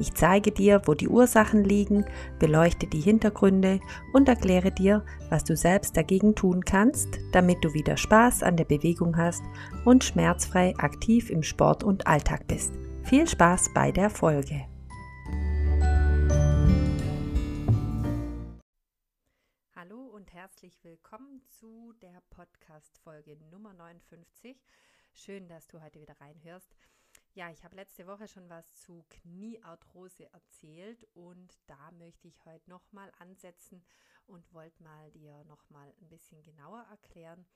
ich zeige dir, wo die Ursachen liegen, beleuchte die Hintergründe und erkläre dir, was du selbst dagegen tun kannst, damit du wieder Spaß an der Bewegung hast und schmerzfrei aktiv im Sport und Alltag bist. Viel Spaß bei der Folge. Hallo und herzlich willkommen zu der Podcast-Folge Nummer 59. Schön, dass du heute wieder reinhörst. Ja, ich habe letzte Woche schon was zu Kniearthrose erzählt und da möchte ich heute nochmal ansetzen und wollte mal dir nochmal ein bisschen genauer erklären,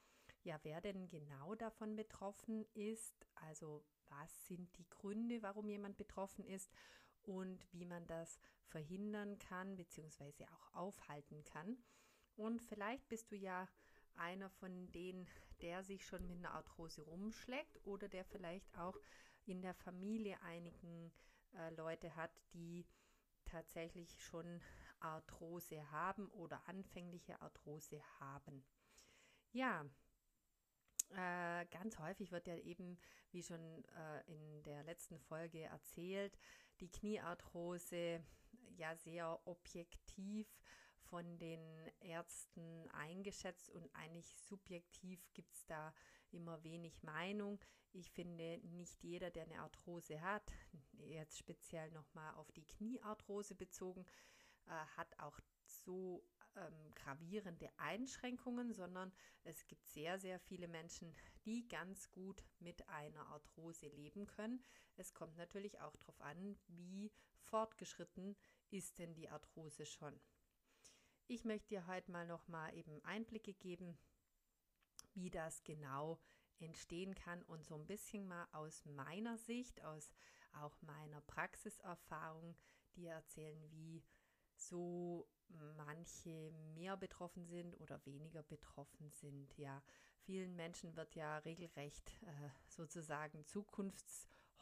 ja, wer denn genau davon betroffen ist, also was sind die Gründe, warum jemand betroffen ist und wie man das verhindern kann bzw. auch aufhalten kann. Und vielleicht bist du ja einer von denen, der sich schon mit einer Arthrose rumschlägt oder der vielleicht auch in der Familie einigen äh, Leute hat, die tatsächlich schon Arthrose haben oder anfängliche Arthrose haben. Ja, äh, ganz häufig wird ja eben, wie schon äh, in der letzten Folge erzählt, die Kniearthrose ja sehr objektiv von den Ärzten eingeschätzt und eigentlich subjektiv gibt es da immer wenig Meinung. Ich finde, nicht jeder, der eine Arthrose hat, jetzt speziell nochmal auf die Kniearthrose bezogen, äh, hat auch so ähm, gravierende Einschränkungen, sondern es gibt sehr, sehr viele Menschen, die ganz gut mit einer Arthrose leben können. Es kommt natürlich auch darauf an, wie fortgeschritten ist denn die Arthrose schon. Ich möchte dir heute mal nochmal eben Einblicke geben, wie das genau entstehen kann und so ein bisschen mal aus meiner Sicht, aus auch meiner Praxiserfahrung, dir erzählen, wie so manche mehr betroffen sind oder weniger betroffen sind. Ja, vielen Menschen wird ja regelrecht äh, sozusagen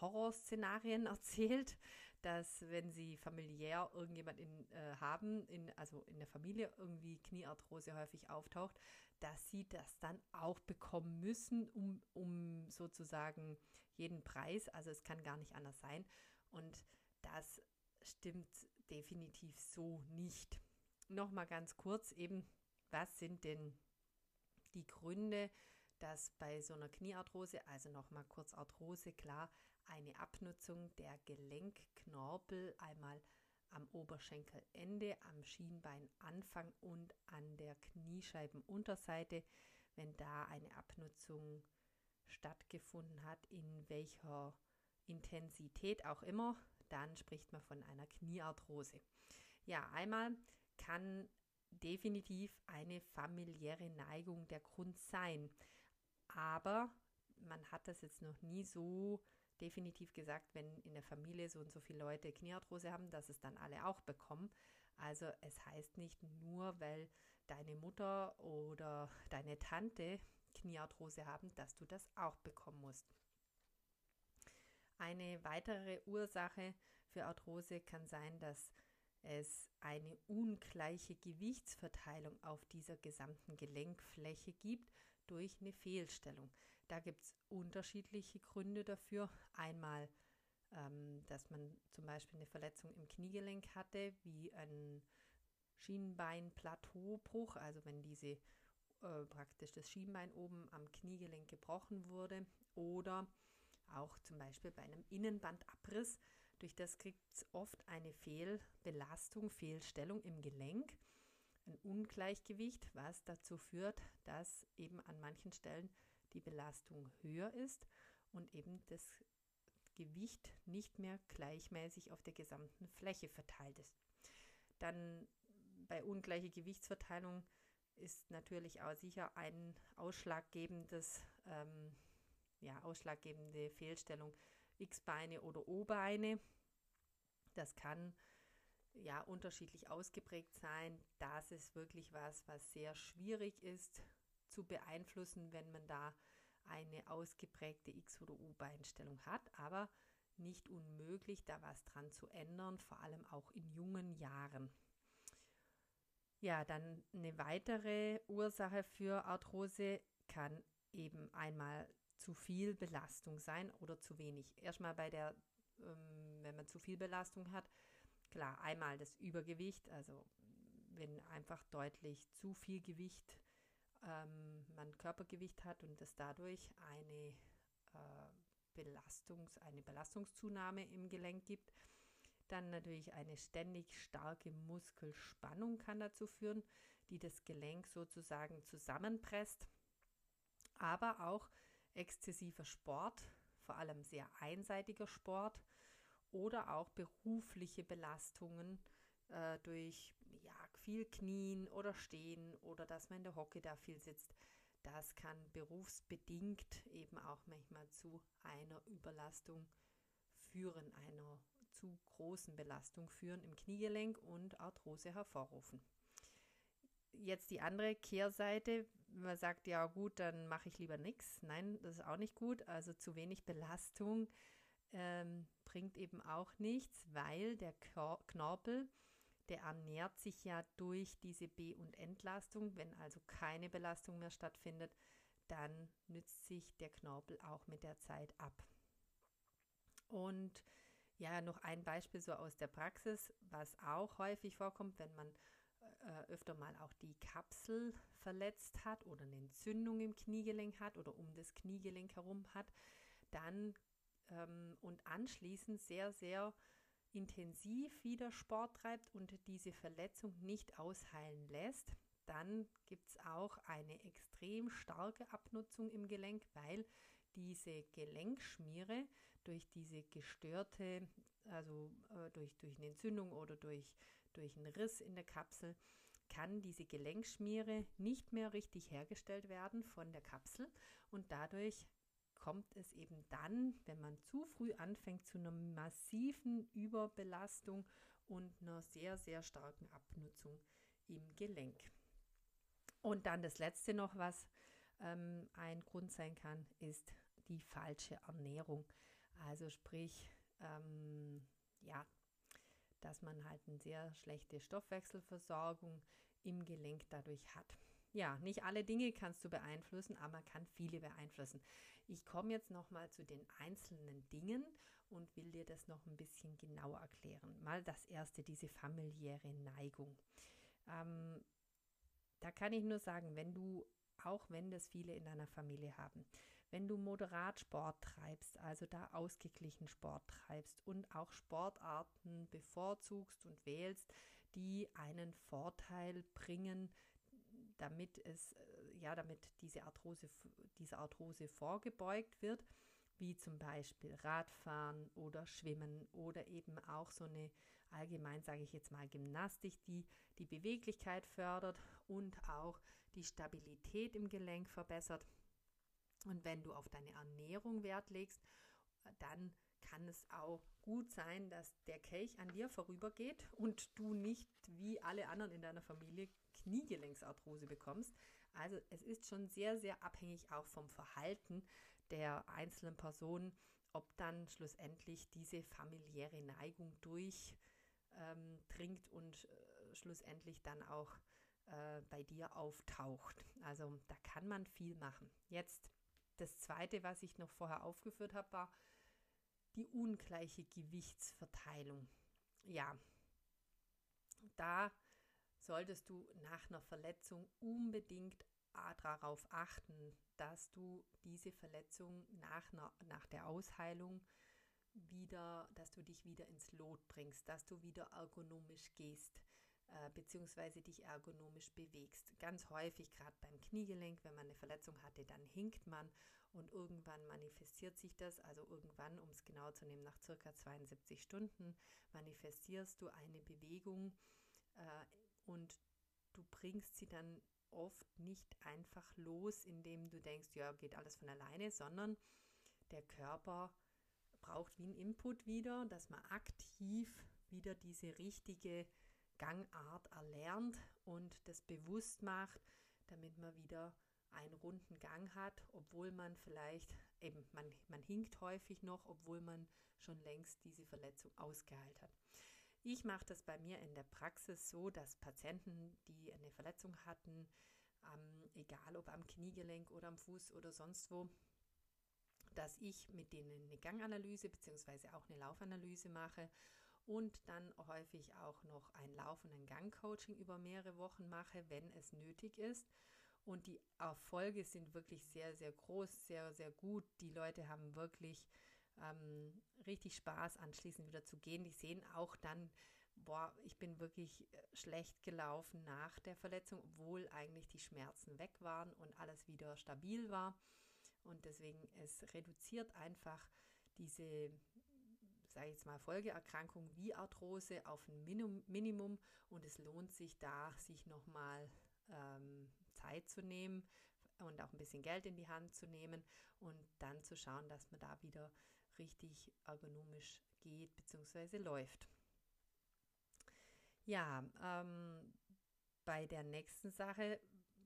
Zukunftshorrorszenarien erzählt, dass wenn sie familiär irgendjemand in, äh, haben, in, also in der Familie irgendwie Kniearthrose häufig auftaucht, dass sie das dann auch bekommen müssen, um, um sozusagen jeden Preis. Also es kann gar nicht anders sein. Und das stimmt definitiv so nicht. Nochmal ganz kurz eben, was sind denn die Gründe, dass bei so einer Kniearthrose, also nochmal kurz Arthrose, klar, eine Abnutzung der Gelenkknorpel einmal am Oberschenkelende, am Schienbeinanfang und an der Kniescheibenunterseite, wenn da eine Abnutzung stattgefunden hat, in welcher Intensität auch immer, dann spricht man von einer Kniearthrose. Ja, einmal kann definitiv eine familiäre Neigung der Grund sein, aber man hat das jetzt noch nie so definitiv gesagt, wenn in der Familie so und so viele Leute Kniearthrose haben, dass es dann alle auch bekommen. Also es heißt nicht nur, weil deine Mutter oder deine Tante Kniearthrose haben, dass du das auch bekommen musst. Eine weitere Ursache für Arthrose kann sein, dass es eine ungleiche Gewichtsverteilung auf dieser gesamten Gelenkfläche gibt durch eine Fehlstellung. Da gibt es unterschiedliche Gründe dafür. Einmal, ähm, dass man zum Beispiel eine Verletzung im Kniegelenk hatte, wie ein Schienbeinplateaubruch, also wenn diese äh, praktisch das Schienbein oben am Kniegelenk gebrochen wurde oder auch zum Beispiel bei einem Innenbandabriss. Durch das kriegt es oft eine Fehlbelastung, Fehlstellung im Gelenk, ein Ungleichgewicht, was dazu führt, dass eben an manchen Stellen die Belastung höher ist und eben das Gewicht nicht mehr gleichmäßig auf der gesamten Fläche verteilt ist. Dann bei ungleicher Gewichtsverteilung ist natürlich auch sicher ein ausschlaggebendes, ähm, ja, ausschlaggebende Fehlstellung X-Beine oder O-Beine. Das kann ja unterschiedlich ausgeprägt sein. Das ist wirklich was, was sehr schwierig ist zu beeinflussen, wenn man da eine ausgeprägte X- oder U-Beinstellung hat, aber nicht unmöglich, da was dran zu ändern, vor allem auch in jungen Jahren. Ja, dann eine weitere Ursache für Arthrose kann eben einmal zu viel Belastung sein oder zu wenig. Erstmal bei der, ähm, wenn man zu viel Belastung hat, klar, einmal das Übergewicht, also wenn einfach deutlich zu viel Gewicht ähm, man Körpergewicht hat und es dadurch eine äh, Belastungs, eine Belastungszunahme im Gelenk gibt. Dann natürlich eine ständig starke Muskelspannung kann dazu führen, die das Gelenk sozusagen zusammenpresst. Aber auch exzessiver Sport, vor allem sehr einseitiger Sport oder auch berufliche Belastungen äh, durch ja, viel Knien oder Stehen oder dass man in der Hocke da viel sitzt. Das kann berufsbedingt eben auch manchmal zu einer Überlastung führen, einer zu großen Belastung führen im Kniegelenk und Arthrose hervorrufen. Jetzt die andere Kehrseite, man sagt ja gut, dann mache ich lieber nichts. Nein, das ist auch nicht gut. Also zu wenig Belastung ähm, bringt eben auch nichts, weil der Knorpel der ernährt sich ja durch diese B- und Entlastung. Wenn also keine Belastung mehr stattfindet, dann nützt sich der Knorpel auch mit der Zeit ab. Und ja, noch ein Beispiel so aus der Praxis, was auch häufig vorkommt, wenn man äh, öfter mal auch die Kapsel verletzt hat oder eine Entzündung im Kniegelenk hat oder um das Kniegelenk herum hat, dann ähm, und anschließend sehr, sehr intensiv wieder Sport treibt und diese Verletzung nicht ausheilen lässt, dann gibt es auch eine extrem starke Abnutzung im Gelenk, weil diese Gelenkschmiere durch diese gestörte, also äh, durch, durch eine Entzündung oder durch, durch einen Riss in der Kapsel, kann diese Gelenkschmiere nicht mehr richtig hergestellt werden von der Kapsel und dadurch kommt es eben dann, wenn man zu früh anfängt, zu einer massiven Überbelastung und einer sehr, sehr starken Abnutzung im Gelenk. Und dann das Letzte noch, was ähm, ein Grund sein kann, ist die falsche Ernährung. Also sprich, ähm, ja, dass man halt eine sehr schlechte Stoffwechselversorgung im Gelenk dadurch hat. Ja, nicht alle Dinge kannst du beeinflussen, aber man kann viele beeinflussen. Ich komme jetzt nochmal zu den einzelnen Dingen und will dir das noch ein bisschen genauer erklären. Mal das erste, diese familiäre Neigung. Ähm, da kann ich nur sagen, wenn du, auch wenn das viele in deiner Familie haben, wenn du moderat Sport treibst, also da ausgeglichen Sport treibst und auch Sportarten bevorzugst und wählst, die einen Vorteil bringen, damit es äh, ja damit diese Arthrose dieser Arthrose vorgebeugt wird, wie zum Beispiel Radfahren oder Schwimmen oder eben auch so eine allgemein sage ich jetzt mal Gymnastik, die die Beweglichkeit fördert und auch die Stabilität im Gelenk verbessert. Und wenn du auf deine Ernährung Wert legst, dann kann es auch gut sein, dass der Kelch an dir vorübergeht und du nicht wie alle anderen in deiner Familie Kniegelenksarthrose bekommst. Also es ist schon sehr, sehr abhängig auch vom Verhalten der einzelnen Personen, ob dann schlussendlich diese familiäre Neigung durchdringt ähm, und äh, schlussendlich dann auch äh, bei dir auftaucht. Also da kann man viel machen. Jetzt das Zweite, was ich noch vorher aufgeführt habe, war die ungleiche Gewichtsverteilung. Ja, da solltest du nach einer Verletzung unbedingt darauf achten, dass du diese Verletzung nach, einer, nach der Ausheilung wieder, dass du dich wieder ins Lot bringst, dass du wieder ergonomisch gehst, äh, beziehungsweise dich ergonomisch bewegst. Ganz häufig, gerade beim Kniegelenk, wenn man eine Verletzung hatte, dann hinkt man und irgendwann manifestiert sich das, also irgendwann, um es genau zu nehmen, nach circa 72 Stunden manifestierst du eine Bewegung äh, und du bringst sie dann oft nicht einfach los, indem du denkst, ja, geht alles von alleine, sondern der Körper braucht wie ein Input wieder, dass man aktiv wieder diese richtige Gangart erlernt und das bewusst macht, damit man wieder einen runden Gang hat, obwohl man vielleicht eben, man, man hinkt häufig noch, obwohl man schon längst diese Verletzung ausgeheilt hat. Ich mache das bei mir in der Praxis so, dass Patienten, die eine Verletzung hatten, ähm, egal ob am Kniegelenk oder am Fuß oder sonst wo, dass ich mit denen eine Ganganalyse bzw. auch eine Laufanalyse mache und dann häufig auch noch ein laufenden Gangcoaching über mehrere Wochen mache, wenn es nötig ist. Und die Erfolge sind wirklich sehr, sehr groß, sehr, sehr gut. Die Leute haben wirklich ähm, richtig Spaß, anschließend wieder zu gehen. Die sehen auch dann, boah, ich bin wirklich äh, schlecht gelaufen nach der Verletzung, obwohl eigentlich die Schmerzen weg waren und alles wieder stabil war. Und deswegen, es reduziert einfach diese, sage ich jetzt mal, Folgeerkrankung wie Arthrose auf ein Minimum und es lohnt sich da, sich nochmal ähm, Zeit zu nehmen und auch ein bisschen Geld in die Hand zu nehmen und dann zu schauen, dass man da wieder richtig ergonomisch geht bzw. läuft. Ja, ähm, bei der nächsten Sache,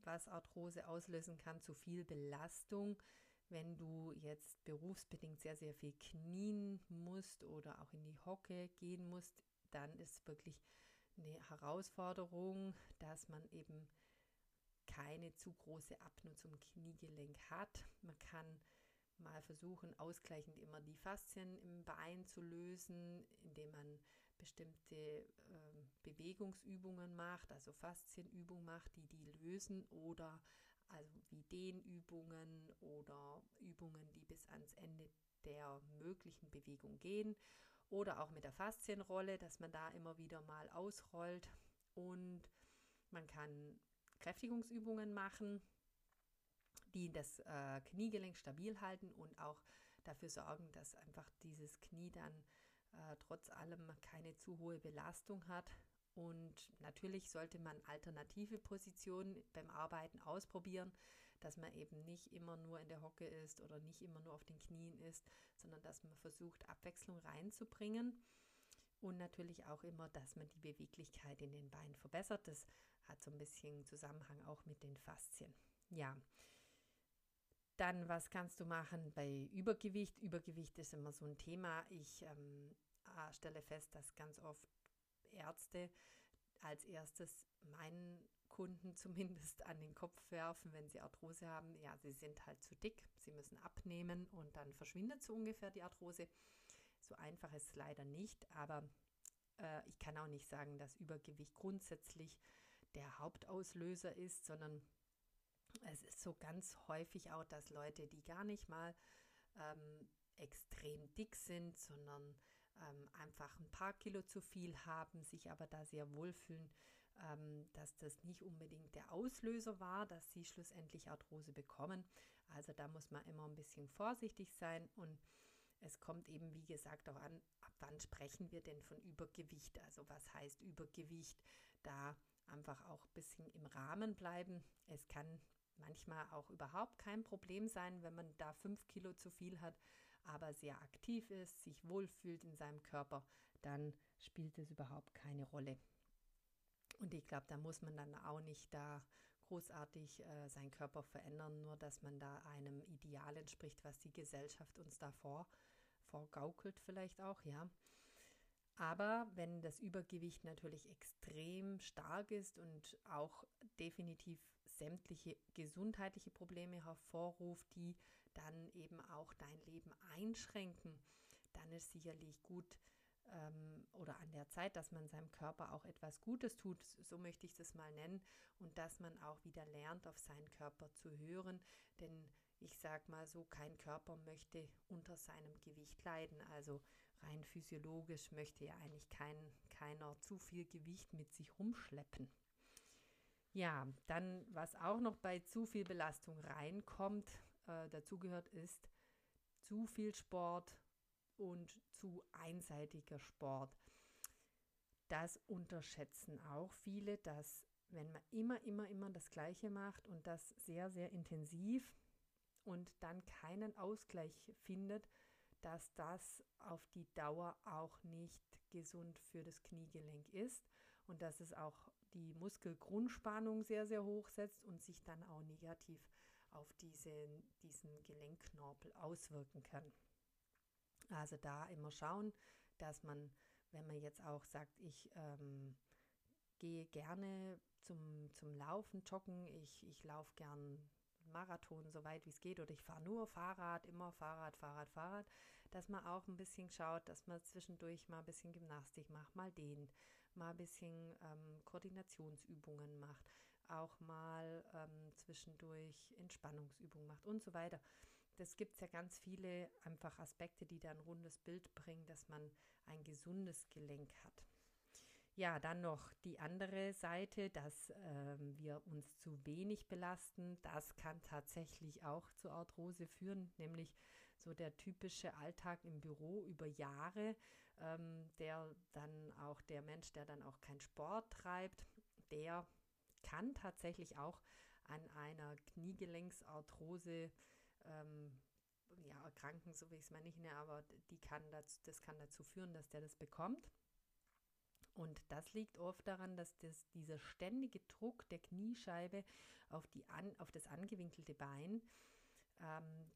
was Arthrose auslösen kann, zu viel Belastung. Wenn du jetzt berufsbedingt sehr, sehr viel knien musst oder auch in die Hocke gehen musst, dann ist wirklich eine Herausforderung, dass man eben keine zu große Abnutzung zum Kniegelenk hat. Man kann mal versuchen, ausgleichend immer die Faszien im Bein zu lösen, indem man bestimmte äh, Bewegungsübungen macht, also Faszienübungen macht, die die lösen oder also wie Dehnübungen oder Übungen, die bis ans Ende der möglichen Bewegung gehen. Oder auch mit der Faszienrolle, dass man da immer wieder mal ausrollt. Und man kann Kräftigungsübungen machen, die das äh, Kniegelenk stabil halten und auch dafür sorgen, dass einfach dieses Knie dann äh, trotz allem keine zu hohe Belastung hat. Und natürlich sollte man alternative Positionen beim Arbeiten ausprobieren, dass man eben nicht immer nur in der Hocke ist oder nicht immer nur auf den Knien ist, sondern dass man versucht, Abwechslung reinzubringen. Und natürlich auch immer, dass man die Beweglichkeit in den Beinen verbessert. Das hat so ein bisschen Zusammenhang auch mit den Faszien. Ja, dann, was kannst du machen bei Übergewicht? Übergewicht ist immer so ein Thema. Ich ähm, äh, stelle fest, dass ganz oft Ärzte als erstes meinen Kunden zumindest an den Kopf werfen, wenn sie Arthrose haben. Ja, sie sind halt zu dick, sie müssen abnehmen und dann verschwindet so ungefähr die Arthrose. So einfach ist es leider nicht, aber äh, ich kann auch nicht sagen, dass Übergewicht grundsätzlich der Hauptauslöser ist, sondern es ist so ganz häufig auch, dass Leute, die gar nicht mal ähm, extrem dick sind, sondern ähm, einfach ein paar Kilo zu viel haben, sich aber da sehr wohlfühlen, ähm, dass das nicht unbedingt der Auslöser war, dass sie schlussendlich Arthrose bekommen. Also da muss man immer ein bisschen vorsichtig sein und es kommt eben, wie gesagt, auch an, ab wann sprechen wir denn von Übergewicht? Also was heißt Übergewicht? Da einfach auch ein bisschen im Rahmen bleiben. Es kann manchmal auch überhaupt kein Problem sein, wenn man da fünf Kilo zu viel hat, aber sehr aktiv ist, sich wohlfühlt in seinem Körper, dann spielt es überhaupt keine Rolle. Und ich glaube, da muss man dann auch nicht da großartig äh, seinen Körper verändern, nur dass man da einem Ideal entspricht, was die Gesellschaft uns davor vorgaukelt vielleicht auch, ja. Aber wenn das Übergewicht natürlich extrem stark ist und auch definitiv sämtliche gesundheitliche Probleme hervorruft, die dann eben auch dein Leben einschränken, dann ist sicherlich gut ähm, oder an der Zeit, dass man seinem Körper auch etwas Gutes tut, so möchte ich das mal nennen, und dass man auch wieder lernt, auf seinen Körper zu hören, denn ich sage mal so, kein Körper möchte unter seinem Gewicht leiden. Also rein physiologisch möchte ja eigentlich kein, keiner zu viel Gewicht mit sich rumschleppen. Ja, dann, was auch noch bei zu viel Belastung reinkommt, äh, dazugehört, ist zu viel Sport und zu einseitiger Sport. Das unterschätzen auch viele, dass wenn man immer, immer, immer das Gleiche macht und das sehr, sehr intensiv und dann keinen Ausgleich findet, dass das auf die Dauer auch nicht gesund für das Kniegelenk ist und dass es auch die Muskelgrundspannung sehr, sehr hoch setzt und sich dann auch negativ auf diese, diesen Gelenkknorpel auswirken kann. Also da immer schauen, dass man, wenn man jetzt auch sagt, ich ähm, gehe gerne zum, zum Laufen, Joggen, ich, ich laufe gern Marathon so weit wie es geht oder ich fahre nur Fahrrad, immer Fahrrad, Fahrrad, Fahrrad, dass man auch ein bisschen schaut, dass man zwischendurch mal ein bisschen Gymnastik macht, mal dehnt, mal ein bisschen ähm, Koordinationsübungen macht, auch mal ähm, zwischendurch Entspannungsübungen macht und so weiter. Das gibt es ja ganz viele einfach Aspekte, die da ein rundes Bild bringen, dass man ein gesundes Gelenk hat. Ja, dann noch die andere Seite, dass ähm, wir uns zu wenig belasten. Das kann tatsächlich auch zu Arthrose führen, nämlich so der typische Alltag im Büro über Jahre, ähm, der dann auch der Mensch, der dann auch keinen Sport treibt, der kann tatsächlich auch an einer Kniegelenksarthrose ähm, ja, erkranken, so wie ich es mal nicht nenne, aber die kann dazu, das kann dazu führen, dass der das bekommt. Und das liegt oft daran, dass das, dieser ständige Druck der Kniescheibe auf, die an, auf das angewinkelte Bein ähm,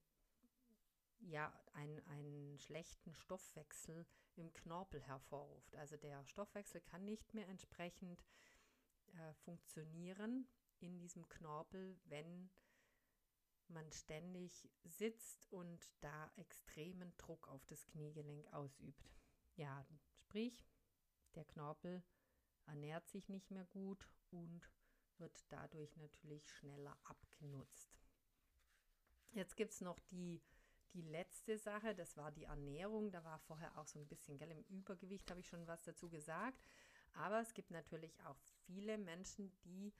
ja, ein, einen schlechten Stoffwechsel im Knorpel hervorruft. Also der Stoffwechsel kann nicht mehr entsprechend äh, funktionieren in diesem Knorpel, wenn man ständig sitzt und da extremen Druck auf das Kniegelenk ausübt. Ja, sprich, der Knorpel ernährt sich nicht mehr gut und wird dadurch natürlich schneller abgenutzt. Jetzt gibt es noch die, die letzte Sache, das war die Ernährung. Da war vorher auch so ein bisschen, gell, im Übergewicht habe ich schon was dazu gesagt. Aber es gibt natürlich auch viele Menschen, die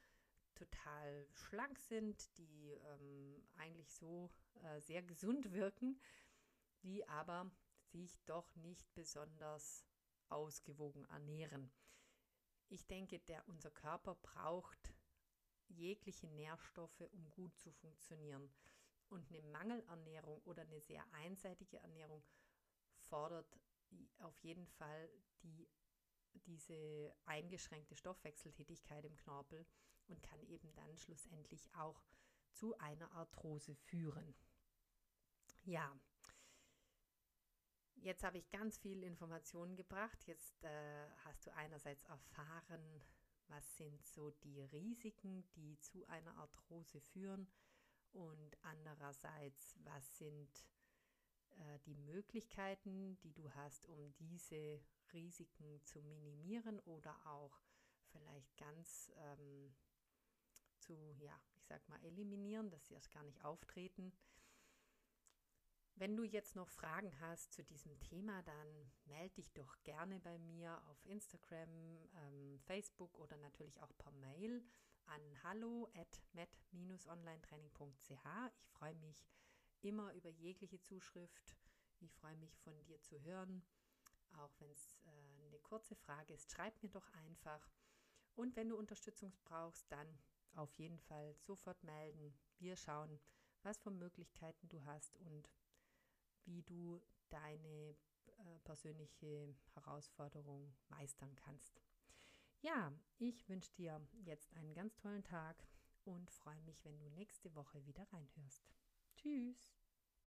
total schlank sind, die ähm, eigentlich so äh, sehr gesund wirken, die aber sich doch nicht besonders ausgewogen ernähren. Ich denke, der, unser Körper braucht jegliche Nährstoffe, um gut zu funktionieren. Und eine Mangelernährung oder eine sehr einseitige Ernährung fordert auf jeden Fall die, diese eingeschränkte Stoffwechseltätigkeit im Knorpel und kann eben dann schlussendlich auch zu einer Arthrose führen. Ja, Jetzt habe ich ganz viel Informationen gebracht. Jetzt äh, hast du einerseits erfahren, was sind so die Risiken, die zu einer Arthrose führen und andererseits, was sind äh, die Möglichkeiten, die du hast, um diese Risiken zu minimieren oder auch vielleicht ganz ähm, zu, ja, ich sag mal, eliminieren, dass sie erst gar nicht auftreten. Wenn du jetzt noch Fragen hast zu diesem Thema, dann melde dich doch gerne bei mir auf Instagram, ähm, Facebook oder natürlich auch per Mail an hallo at met-onlinetraining.ch. Ich freue mich immer über jegliche Zuschrift. Ich freue mich von dir zu hören. Auch wenn es äh, eine kurze Frage ist, schreib mir doch einfach. Und wenn du Unterstützung brauchst, dann auf jeden Fall sofort melden. Wir schauen, was für Möglichkeiten du hast und wie du deine äh, persönliche Herausforderung meistern kannst. Ja, ich wünsche dir jetzt einen ganz tollen Tag und freue mich, wenn du nächste Woche wieder reinhörst. Tschüss.